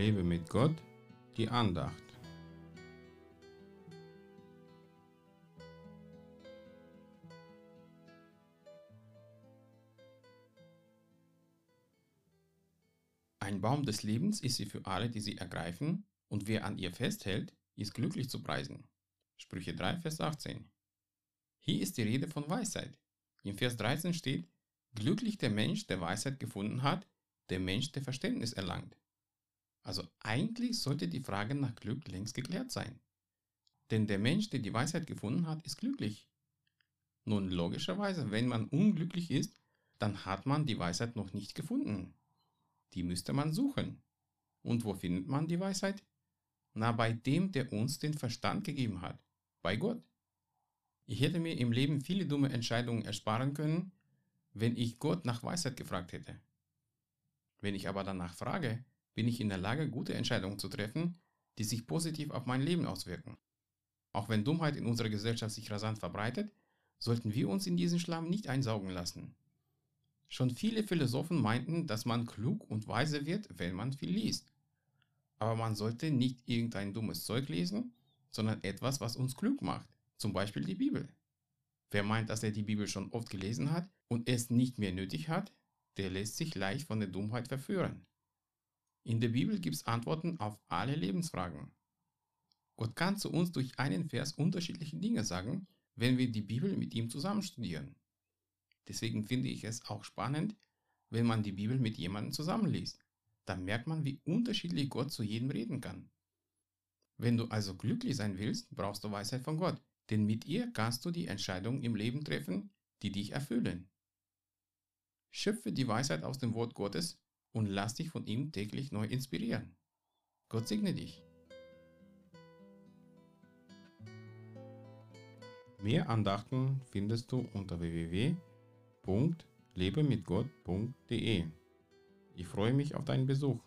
Lebe mit Gott, die Andacht. Ein Baum des Lebens ist sie für alle, die sie ergreifen, und wer an ihr festhält, ist glücklich zu preisen. Sprüche 3, Vers 18. Hier ist die Rede von Weisheit. Im Vers 13 steht, glücklich der Mensch, der Weisheit gefunden hat, der Mensch, der Verständnis erlangt. Also eigentlich sollte die Frage nach Glück längst geklärt sein. Denn der Mensch, der die Weisheit gefunden hat, ist glücklich. Nun logischerweise, wenn man unglücklich ist, dann hat man die Weisheit noch nicht gefunden. Die müsste man suchen. Und wo findet man die Weisheit? Na, bei dem, der uns den Verstand gegeben hat. Bei Gott. Ich hätte mir im Leben viele dumme Entscheidungen ersparen können, wenn ich Gott nach Weisheit gefragt hätte. Wenn ich aber danach frage, bin ich in der Lage, gute Entscheidungen zu treffen, die sich positiv auf mein Leben auswirken. Auch wenn Dummheit in unserer Gesellschaft sich rasant verbreitet, sollten wir uns in diesen Schlamm nicht einsaugen lassen. Schon viele Philosophen meinten, dass man klug und weise wird, wenn man viel liest. Aber man sollte nicht irgendein dummes Zeug lesen, sondern etwas, was uns klug macht, zum Beispiel die Bibel. Wer meint, dass er die Bibel schon oft gelesen hat und es nicht mehr nötig hat, der lässt sich leicht von der Dummheit verführen. In der Bibel gibt es Antworten auf alle Lebensfragen. Gott kann zu uns durch einen Vers unterschiedliche Dinge sagen, wenn wir die Bibel mit ihm zusammen studieren. Deswegen finde ich es auch spannend, wenn man die Bibel mit jemandem zusammenliest. Dann merkt man, wie unterschiedlich Gott zu jedem reden kann. Wenn du also glücklich sein willst, brauchst du Weisheit von Gott, denn mit ihr kannst du die Entscheidungen im Leben treffen, die dich erfüllen. Schöpfe die Weisheit aus dem Wort Gottes und lass dich von ihm täglich neu inspirieren. Gott segne dich. Mehr Andachten findest du unter www www.lebemitgott.de. Ich freue mich auf deinen Besuch.